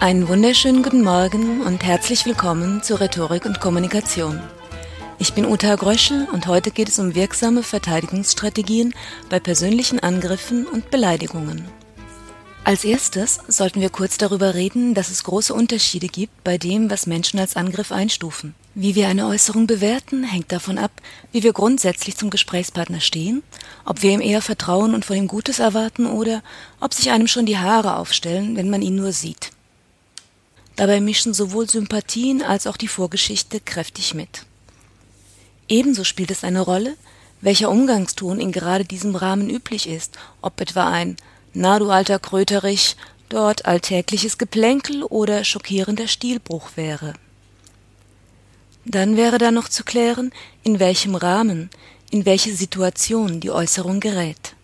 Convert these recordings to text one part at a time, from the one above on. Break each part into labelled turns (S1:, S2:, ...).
S1: Einen wunderschönen guten Morgen und herzlich willkommen zu Rhetorik und Kommunikation. Ich bin Uta Gröschel und heute geht es um wirksame Verteidigungsstrategien bei persönlichen Angriffen und Beleidigungen. Als erstes sollten wir kurz darüber reden, dass es große Unterschiede gibt bei dem, was Menschen als Angriff einstufen. Wie wir eine Äußerung bewerten, hängt davon ab, wie wir grundsätzlich zum Gesprächspartner stehen, ob wir ihm eher vertrauen und von ihm Gutes erwarten oder ob sich einem schon die Haare aufstellen, wenn man ihn nur sieht. Dabei mischen sowohl Sympathien als auch die Vorgeschichte kräftig mit. Ebenso spielt es eine Rolle, welcher Umgangston in gerade diesem Rahmen üblich ist, ob etwa ein Na du alter Kröterich dort alltägliches Geplänkel oder schockierender Stilbruch wäre. Dann wäre da noch zu klären, in welchem Rahmen, in welche Situation die Äußerung gerät.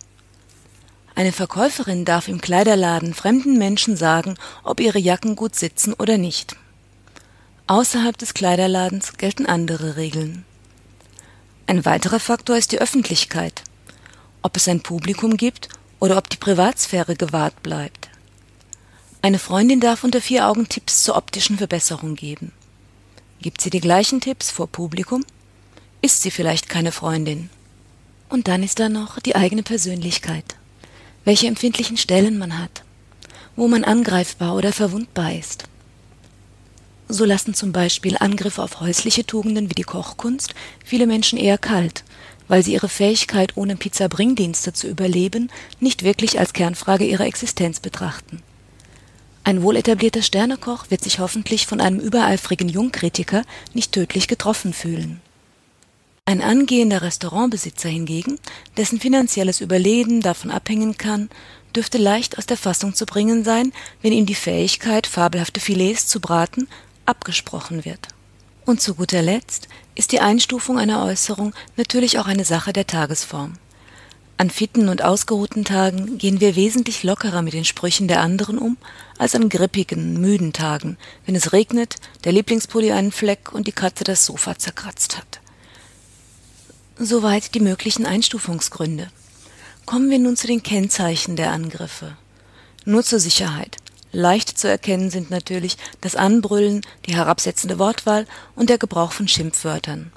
S1: Eine Verkäuferin darf im Kleiderladen fremden Menschen sagen, ob ihre Jacken gut sitzen oder nicht. Außerhalb des Kleiderladens gelten andere Regeln. Ein weiterer Faktor ist die Öffentlichkeit. Ob es ein Publikum gibt oder ob die Privatsphäre gewahrt bleibt. Eine Freundin darf unter vier Augen Tipps zur optischen Verbesserung geben. Gibt sie die gleichen Tipps vor Publikum? Ist sie vielleicht keine Freundin? Und dann ist da noch die eigene Persönlichkeit welche empfindlichen Stellen man hat, wo man angreifbar oder verwundbar ist. So lassen zum Beispiel Angriffe auf häusliche Tugenden wie die Kochkunst viele Menschen eher kalt, weil sie ihre Fähigkeit, ohne Pizza-Bringdienste zu überleben, nicht wirklich als Kernfrage ihrer Existenz betrachten. Ein wohletablierter Sternekoch wird sich hoffentlich von einem übereifrigen Jungkritiker nicht tödlich getroffen fühlen. Ein angehender Restaurantbesitzer hingegen, dessen finanzielles Überleben davon abhängen kann, dürfte leicht aus der Fassung zu bringen sein, wenn ihm die Fähigkeit, fabelhafte Filets zu braten, abgesprochen wird. Und zu guter Letzt ist die Einstufung einer Äußerung natürlich auch eine Sache der Tagesform. An fitten und ausgeruhten Tagen gehen wir wesentlich lockerer mit den Sprüchen der anderen um, als an grippigen, müden Tagen, wenn es regnet, der Lieblingspulli einen Fleck und die Katze das Sofa zerkratzt hat. Soweit die möglichen Einstufungsgründe. Kommen wir nun zu den Kennzeichen der Angriffe. Nur zur Sicherheit. Leicht zu erkennen sind natürlich das Anbrüllen, die herabsetzende Wortwahl und der Gebrauch von Schimpfwörtern.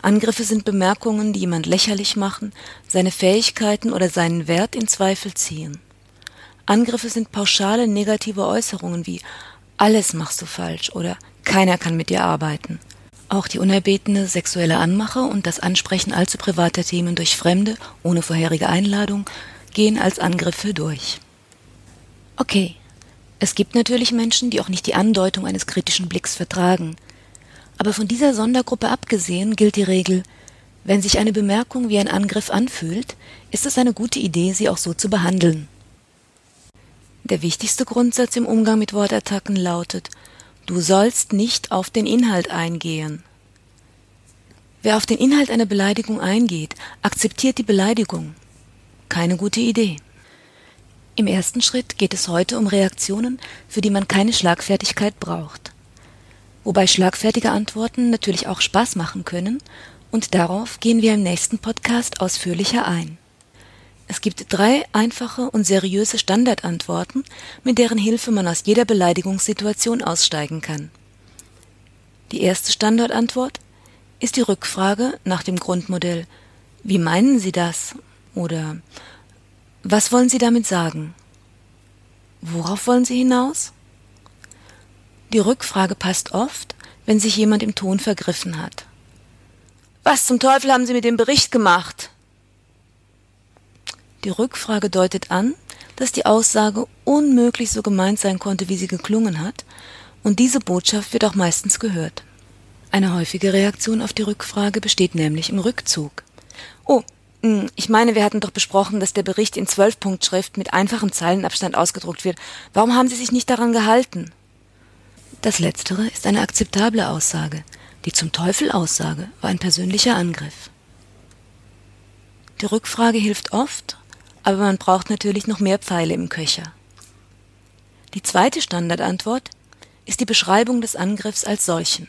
S1: Angriffe sind Bemerkungen, die jemand lächerlich machen, seine Fähigkeiten oder seinen Wert in Zweifel ziehen. Angriffe sind pauschale negative Äußerungen wie alles machst du falsch oder keiner kann mit dir arbeiten. Auch die unerbetene sexuelle Anmache und das Ansprechen allzu privater Themen durch Fremde ohne vorherige Einladung gehen als Angriffe durch. Okay, es gibt natürlich Menschen, die auch nicht die Andeutung eines kritischen Blicks vertragen. Aber von dieser Sondergruppe abgesehen gilt die Regel, wenn sich eine Bemerkung wie ein Angriff anfühlt, ist es eine gute Idee, sie auch so zu behandeln. Der wichtigste Grundsatz im Umgang mit Wortattacken lautet, Du sollst nicht auf den Inhalt eingehen. Wer auf den Inhalt einer Beleidigung eingeht, akzeptiert die Beleidigung. Keine gute Idee. Im ersten Schritt geht es heute um Reaktionen, für die man keine Schlagfertigkeit braucht. Wobei schlagfertige Antworten natürlich auch Spaß machen können, und darauf gehen wir im nächsten Podcast ausführlicher ein. Es gibt drei einfache und seriöse Standardantworten, mit deren Hilfe man aus jeder Beleidigungssituation aussteigen kann. Die erste Standardantwort ist die Rückfrage nach dem Grundmodell Wie meinen Sie das? oder Was wollen Sie damit sagen? Worauf wollen Sie hinaus? Die Rückfrage passt oft, wenn sich jemand im Ton vergriffen hat. Was zum Teufel haben Sie mit dem Bericht gemacht? Die Rückfrage deutet an, dass die Aussage unmöglich so gemeint sein konnte, wie sie geklungen hat, und diese Botschaft wird auch meistens gehört. Eine häufige Reaktion auf die Rückfrage besteht nämlich im Rückzug. Oh, hm, ich meine, wir hatten doch besprochen, dass der Bericht in Zwölfpunktschrift mit einfachem Zeilenabstand ausgedruckt wird. Warum haben Sie sich nicht daran gehalten? Das Letztere ist eine akzeptable Aussage. Die zum Teufel Aussage war ein persönlicher Angriff. Die Rückfrage hilft oft, aber man braucht natürlich noch mehr Pfeile im Köcher. Die zweite Standardantwort ist die Beschreibung des Angriffs als solchen.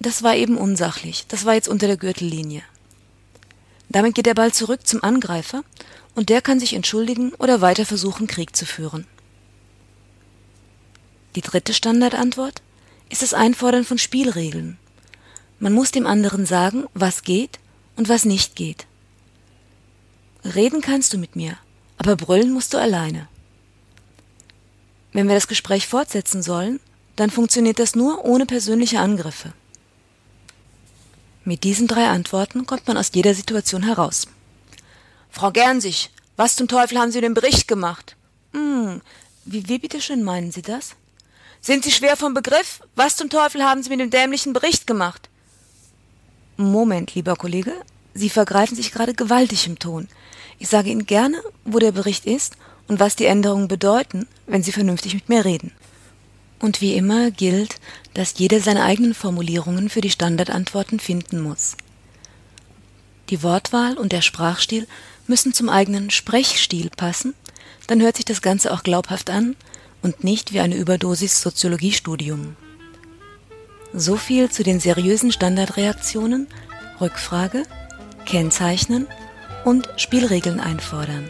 S1: Das war eben unsachlich, das war jetzt unter der Gürtellinie. Damit geht der Ball zurück zum Angreifer und der kann sich entschuldigen oder weiter versuchen, Krieg zu führen. Die dritte Standardantwort ist das Einfordern von Spielregeln. Man muss dem anderen sagen, was geht und was nicht geht. Reden kannst du mit mir, aber brüllen musst du alleine. Wenn wir das Gespräch fortsetzen sollen, dann funktioniert das nur ohne persönliche Angriffe. Mit diesen drei Antworten kommt man aus jeder Situation heraus. Frau Gernsich, was zum Teufel haben Sie den Bericht gemacht? Hm, wie, wie bitteschön meinen Sie das? Sind Sie schwer vom Begriff? Was zum Teufel haben Sie mit dem dämlichen Bericht gemacht? Moment, lieber Kollege, Sie vergreifen sich gerade gewaltig im Ton. Ich sage Ihnen gerne, wo der Bericht ist und was die Änderungen bedeuten, wenn Sie vernünftig mit mir reden. Und wie immer gilt, dass jeder seine eigenen Formulierungen für die Standardantworten finden muss. Die Wortwahl und der Sprachstil müssen zum eigenen Sprechstil passen, dann hört sich das Ganze auch glaubhaft an und nicht wie eine Überdosis Soziologiestudium. So viel zu den seriösen Standardreaktionen, Rückfrage, Kennzeichnen und Spielregeln einfordern.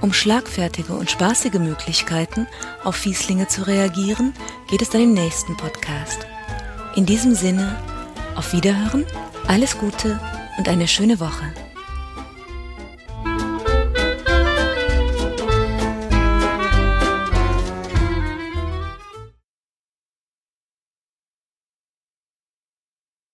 S1: Um schlagfertige und spaßige Möglichkeiten auf Fieslinge zu reagieren, geht es dann im nächsten Podcast. In diesem Sinne, auf Wiederhören, alles Gute und eine schöne Woche.